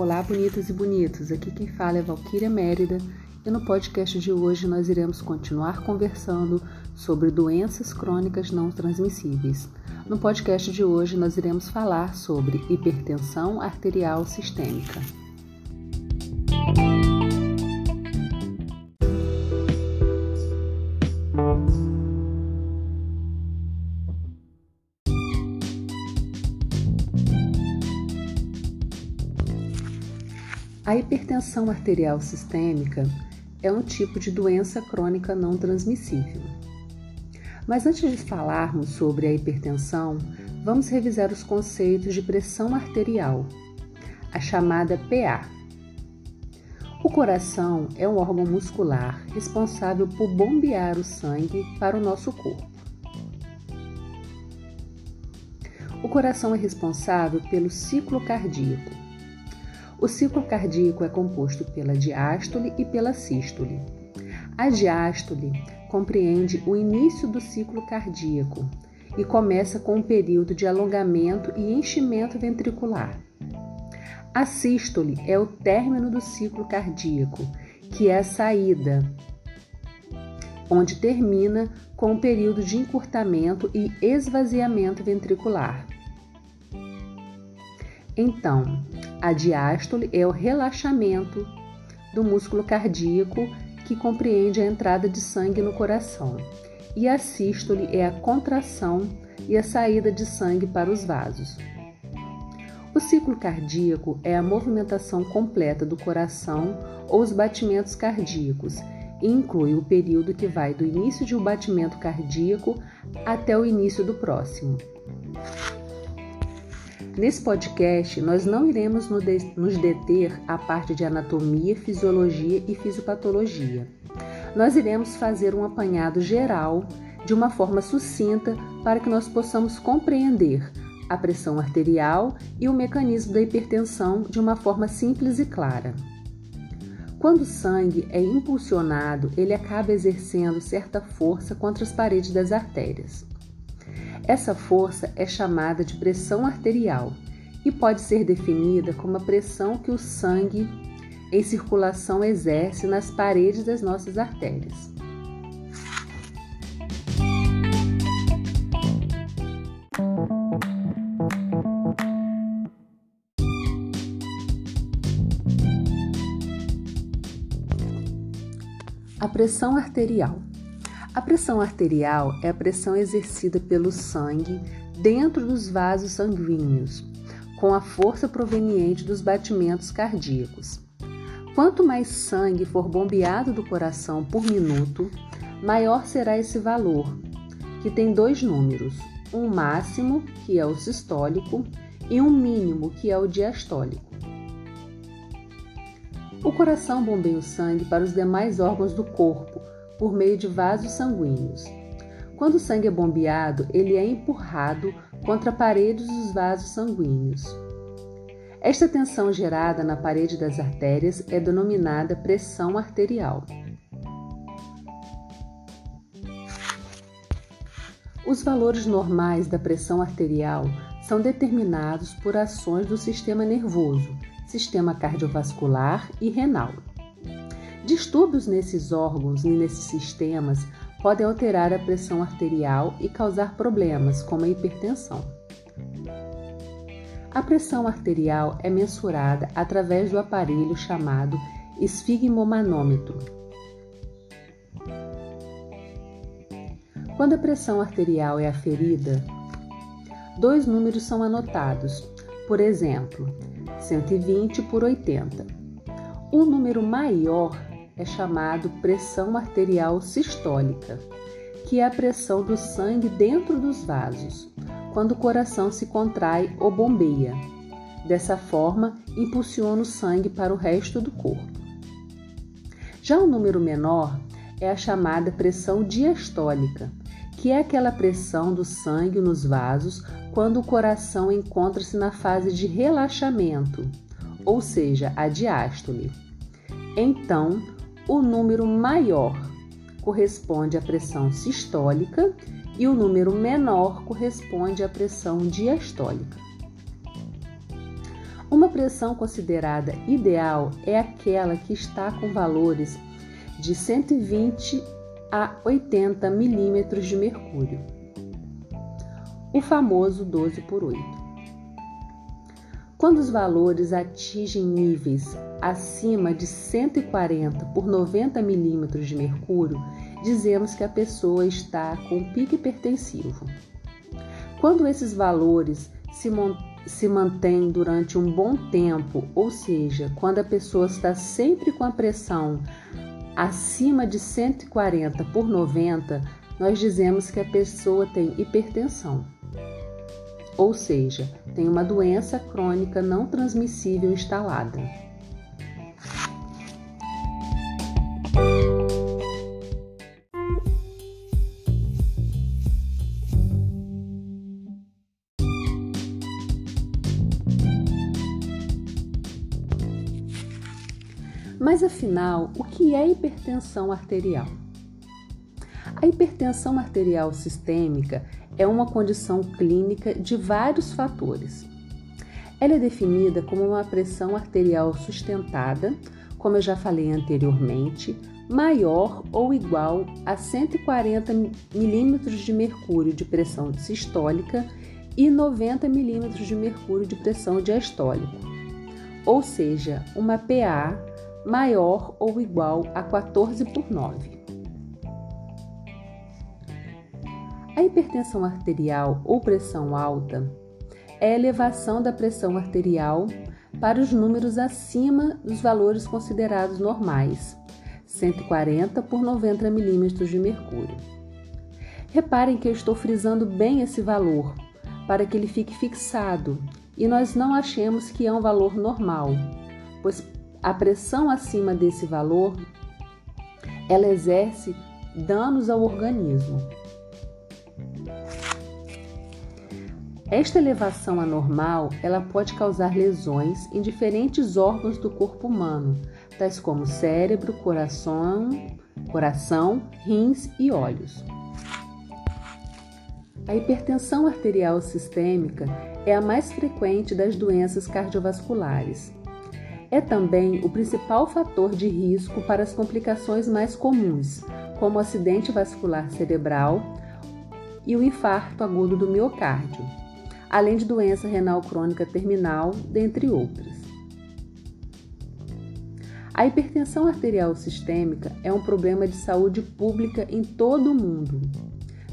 Olá, bonitas e bonitos. Aqui quem fala é Valquíria Mérida e no podcast de hoje nós iremos continuar conversando sobre doenças crônicas não transmissíveis. No podcast de hoje nós iremos falar sobre hipertensão arterial sistêmica. A hipertensão arterial sistêmica é um tipo de doença crônica não transmissível. Mas antes de falarmos sobre a hipertensão, vamos revisar os conceitos de pressão arterial, a chamada PA. O coração é um órgão muscular responsável por bombear o sangue para o nosso corpo. O coração é responsável pelo ciclo cardíaco o ciclo cardíaco é composto pela diástole e pela sístole. A diástole compreende o início do ciclo cardíaco e começa com um período de alongamento e enchimento ventricular. A sístole é o término do ciclo cardíaco, que é a saída, onde termina com um período de encurtamento e esvaziamento ventricular. Então, a diástole é o relaxamento do músculo cardíaco que compreende a entrada de sangue no coração, e a sístole é a contração e a saída de sangue para os vasos. O ciclo cardíaco é a movimentação completa do coração ou os batimentos cardíacos e inclui o período que vai do início de um batimento cardíaco até o início do próximo. Nesse podcast, nós não iremos nos deter à parte de anatomia, fisiologia e fisiopatologia. Nós iremos fazer um apanhado geral de uma forma sucinta para que nós possamos compreender a pressão arterial e o mecanismo da hipertensão de uma forma simples e clara. Quando o sangue é impulsionado, ele acaba exercendo certa força contra as paredes das artérias. Essa força é chamada de pressão arterial e pode ser definida como a pressão que o sangue em circulação exerce nas paredes das nossas artérias. A pressão arterial. A pressão arterial é a pressão exercida pelo sangue dentro dos vasos sanguíneos, com a força proveniente dos batimentos cardíacos. Quanto mais sangue for bombeado do coração por minuto, maior será esse valor, que tem dois números: um máximo, que é o sistólico, e um mínimo, que é o diastólico. O coração bombeia o sangue para os demais órgãos do corpo por meio de vasos sanguíneos. Quando o sangue é bombeado, ele é empurrado contra paredes dos vasos sanguíneos. Esta tensão gerada na parede das artérias é denominada pressão arterial. Os valores normais da pressão arterial são determinados por ações do sistema nervoso, sistema cardiovascular e renal. Distúrbios nesses órgãos e nesses sistemas podem alterar a pressão arterial e causar problemas, como a hipertensão. A pressão arterial é mensurada através do aparelho chamado esfigmomanômetro. Quando a pressão arterial é aferida, dois números são anotados, por exemplo, 120 por 80. O número maior é chamado pressão arterial sistólica, que é a pressão do sangue dentro dos vasos, quando o coração se contrai ou bombeia. Dessa forma, impulsiona o sangue para o resto do corpo. Já o número menor é a chamada pressão diastólica, que é aquela pressão do sangue nos vasos quando o coração encontra-se na fase de relaxamento, ou seja, a diástole. Então, o número maior corresponde à pressão sistólica e o número menor corresponde à pressão diastólica. Uma pressão considerada ideal é aquela que está com valores de 120 a 80 milímetros de mercúrio, o famoso 12 por 8. Quando os valores atingem níveis acima de 140 por 90 milímetros de mercúrio, dizemos que a pessoa está com pique hipertensivo. Quando esses valores se, se mantêm durante um bom tempo, ou seja, quando a pessoa está sempre com a pressão acima de 140 por 90, nós dizemos que a pessoa tem hipertensão. Ou seja, tem uma doença crônica não transmissível instalada. Mas afinal, o que é hipertensão arterial? A hipertensão arterial sistêmica é uma condição clínica de vários fatores. Ela é definida como uma pressão arterial sustentada, como eu já falei anteriormente, maior ou igual a 140 milímetros de mercúrio de pressão sistólica e 90 milímetros de mercúrio de pressão diastólica, ou seja, uma PA maior ou igual a 14 por 9. A hipertensão arterial ou pressão alta é a elevação da pressão arterial para os números acima dos valores considerados normais, 140 por 90 milímetros de mercúrio. Reparem que eu estou frisando bem esse valor para que ele fique fixado e nós não achemos que é um valor normal, pois a pressão acima desse valor ela exerce danos ao organismo. Esta elevação anormal, ela pode causar lesões em diferentes órgãos do corpo humano, tais como cérebro, coração, coração, rins e olhos. A hipertensão arterial sistêmica é a mais frequente das doenças cardiovasculares é também o principal fator de risco para as complicações mais comuns, como o acidente vascular cerebral e o infarto agudo do miocárdio, além de doença renal crônica terminal, dentre outras. A hipertensão arterial sistêmica é um problema de saúde pública em todo o mundo.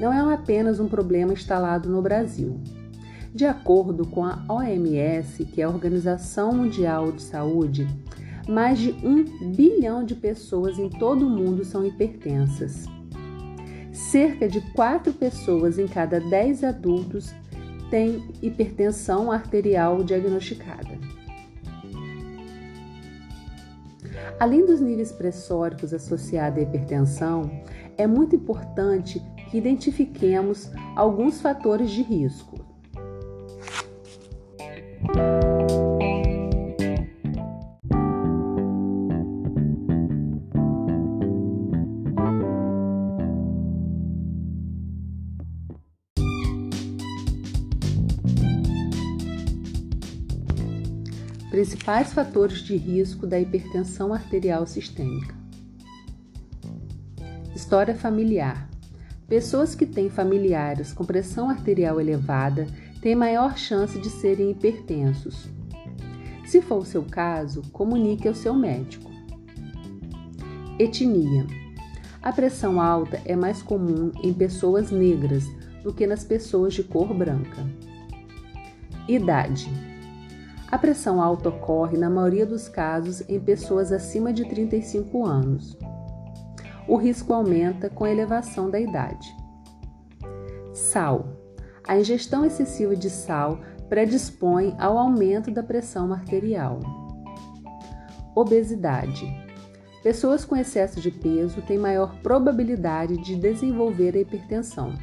Não é apenas um problema instalado no Brasil. De acordo com a OMS, que é a Organização Mundial de Saúde, mais de um bilhão de pessoas em todo o mundo são hipertensas. Cerca de 4 pessoas em cada 10 adultos têm hipertensão arterial diagnosticada. Além dos níveis pressóricos associados à hipertensão, é muito importante que identifiquemos alguns fatores de risco. Principais fatores de risco da hipertensão arterial sistêmica. História familiar. Pessoas que têm familiares com pressão arterial elevada têm maior chance de serem hipertensos. Se for o seu caso, comunique ao seu médico. Etnia. A pressão alta é mais comum em pessoas negras do que nas pessoas de cor branca. Idade. A pressão alta ocorre, na maioria dos casos, em pessoas acima de 35 anos. O risco aumenta com a elevação da idade. Sal. A ingestão excessiva de sal predispõe ao aumento da pressão arterial. Obesidade. Pessoas com excesso de peso têm maior probabilidade de desenvolver a hipertensão.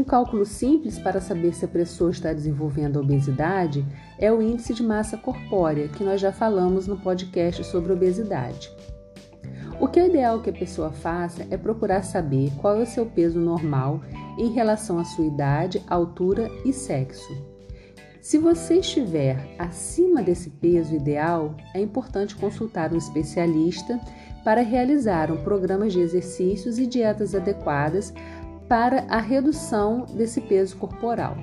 Um cálculo simples para saber se a pessoa está desenvolvendo a obesidade é o índice de massa corpórea, que nós já falamos no podcast sobre obesidade. O que é ideal que a pessoa faça é procurar saber qual é o seu peso normal em relação à sua idade, altura e sexo. Se você estiver acima desse peso ideal, é importante consultar um especialista para realizar um programa de exercícios e dietas adequadas para a redução desse peso corporal.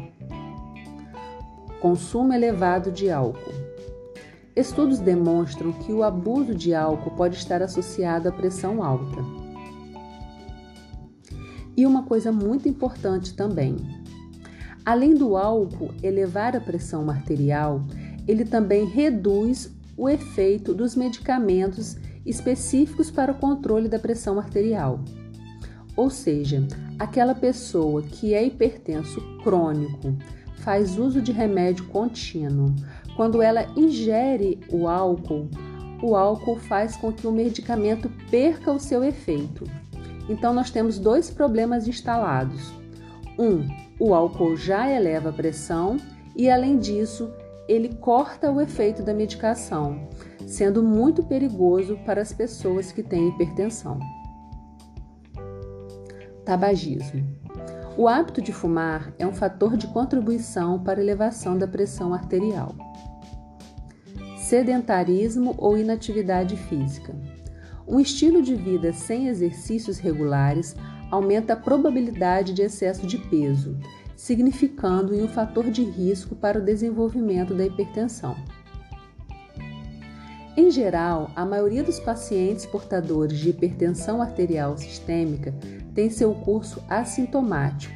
Consumo elevado de álcool. Estudos demonstram que o abuso de álcool pode estar associado à pressão alta. E uma coisa muito importante também: além do álcool elevar a pressão arterial, ele também reduz o efeito dos medicamentos específicos para o controle da pressão arterial. Ou seja, aquela pessoa que é hipertenso crônico, faz uso de remédio contínuo, quando ela ingere o álcool, o álcool faz com que o medicamento perca o seu efeito. Então, nós temos dois problemas instalados. Um, o álcool já eleva a pressão e, além disso, ele corta o efeito da medicação, sendo muito perigoso para as pessoas que têm hipertensão. Tabagismo. O hábito de fumar é um fator de contribuição para a elevação da pressão arterial. Sedentarismo ou inatividade física. Um estilo de vida sem exercícios regulares aumenta a probabilidade de excesso de peso, significando um fator de risco para o desenvolvimento da hipertensão. Em geral, a maioria dos pacientes portadores de hipertensão arterial sistêmica tem seu curso assintomático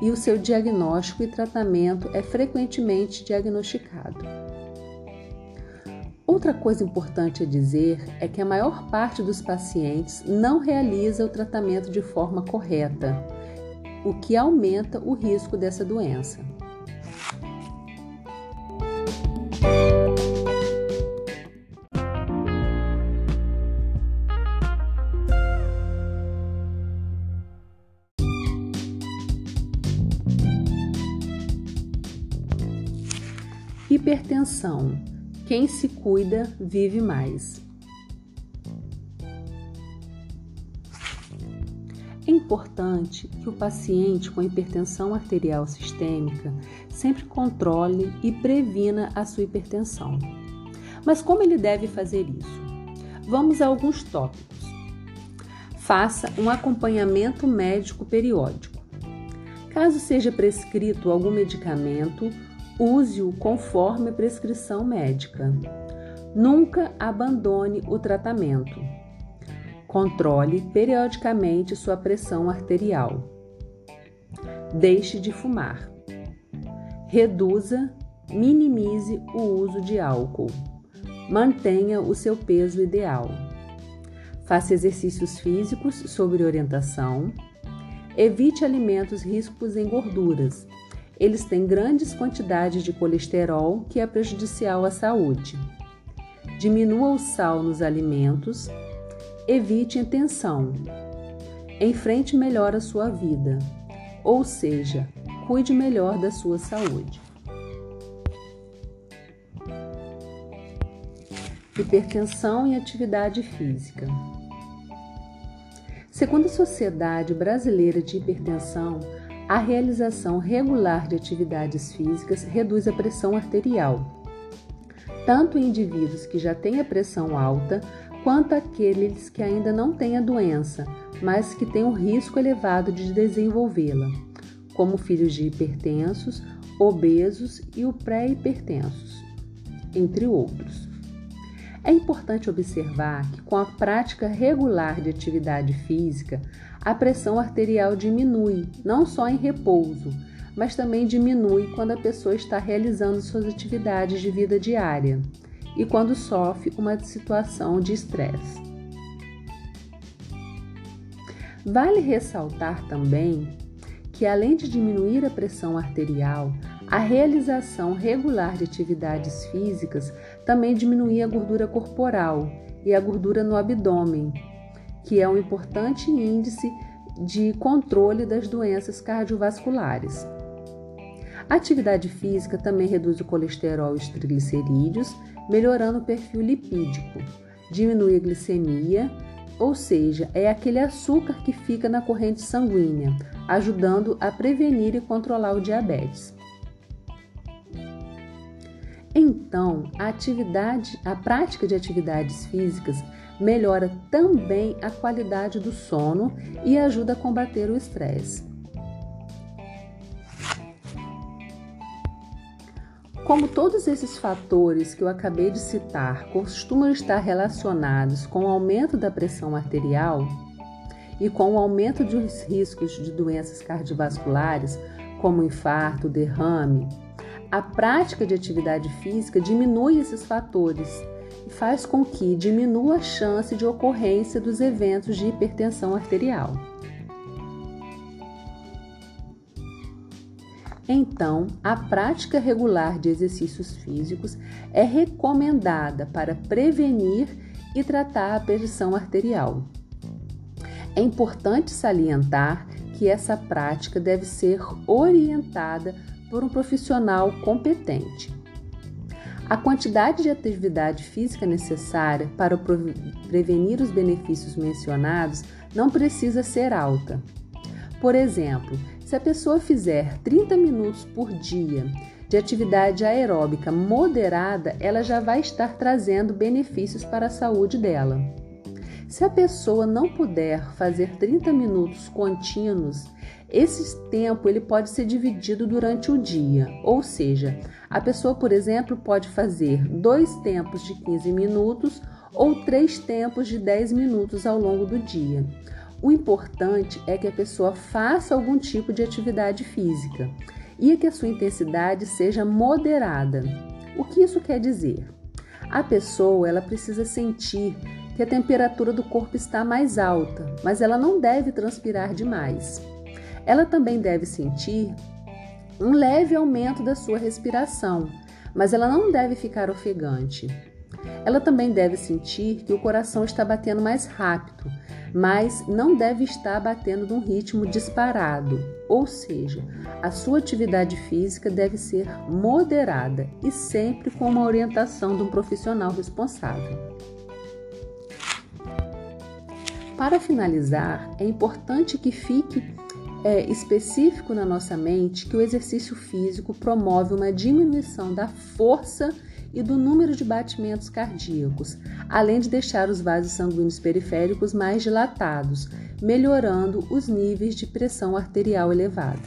e o seu diagnóstico e tratamento é frequentemente diagnosticado. Outra coisa importante a dizer é que a maior parte dos pacientes não realiza o tratamento de forma correta, o que aumenta o risco dessa doença. Hipertensão. Quem se cuida vive mais. É importante que o paciente com hipertensão arterial sistêmica sempre controle e previna a sua hipertensão. Mas como ele deve fazer isso? Vamos a alguns tópicos. Faça um acompanhamento médico periódico. Caso seja prescrito algum medicamento, use-o conforme a prescrição médica. Nunca abandone o tratamento. Controle periodicamente sua pressão arterial. Deixe de fumar. Reduza, minimize o uso de álcool. Mantenha o seu peso ideal. Faça exercícios físicos sob orientação. Evite alimentos ricos em gorduras, eles têm grandes quantidades de colesterol que é prejudicial à saúde. Diminua o sal nos alimentos, evite a tensão. Enfrente melhor a sua vida, ou seja, cuide melhor da sua saúde. Hipertensão e atividade física. Segundo a Sociedade Brasileira de Hipertensão, a realização regular de atividades físicas reduz a pressão arterial, tanto em indivíduos que já têm a pressão alta, quanto aqueles que ainda não têm a doença, mas que têm o risco elevado de desenvolvê-la, como filhos de hipertensos, obesos e o pré-hipertensos, entre outros. É importante observar que, com a prática regular de atividade física, a pressão arterial diminui, não só em repouso, mas também diminui quando a pessoa está realizando suas atividades de vida diária e quando sofre uma situação de estresse. Vale ressaltar também que, além de diminuir a pressão arterial, a realização regular de atividades físicas também diminui a gordura corporal e a gordura no abdômen, que é um importante índice de controle das doenças cardiovasculares. A atividade física também reduz o colesterol e os triglicerídeos, melhorando o perfil lipídico, diminui a glicemia, ou seja, é aquele açúcar que fica na corrente sanguínea, ajudando a prevenir e controlar o diabetes. Então, a atividade, a prática de atividades físicas melhora também a qualidade do sono e ajuda a combater o estresse. Como todos esses fatores que eu acabei de citar costumam estar relacionados com o aumento da pressão arterial e com o aumento dos riscos de doenças cardiovasculares, como infarto, derrame, a prática de atividade física diminui esses fatores faz com que diminua a chance de ocorrência dos eventos de hipertensão arterial. Então, a prática regular de exercícios físicos é recomendada para prevenir e tratar a pressão arterial. É importante salientar que essa prática deve ser orientada por um profissional competente. A quantidade de atividade física necessária para prevenir os benefícios mencionados não precisa ser alta. Por exemplo, se a pessoa fizer 30 minutos por dia de atividade aeróbica moderada, ela já vai estar trazendo benefícios para a saúde dela. Se a pessoa não puder fazer 30 minutos contínuos, esse tempo ele pode ser dividido durante o dia, ou seja, a pessoa, por exemplo, pode fazer dois tempos de 15 minutos ou três tempos de 10 minutos ao longo do dia. O importante é que a pessoa faça algum tipo de atividade física e que a sua intensidade seja moderada. O que isso quer dizer? A pessoa ela precisa sentir que a temperatura do corpo está mais alta, mas ela não deve transpirar demais. Ela também deve sentir um leve aumento da sua respiração, mas ela não deve ficar ofegante. Ela também deve sentir que o coração está batendo mais rápido, mas não deve estar batendo num ritmo disparado, ou seja, a sua atividade física deve ser moderada e sempre com uma orientação de um profissional responsável. Para finalizar, é importante que fique é, específico na nossa mente que o exercício físico promove uma diminuição da força e do número de batimentos cardíacos, além de deixar os vasos sanguíneos periféricos mais dilatados, melhorando os níveis de pressão arterial elevada.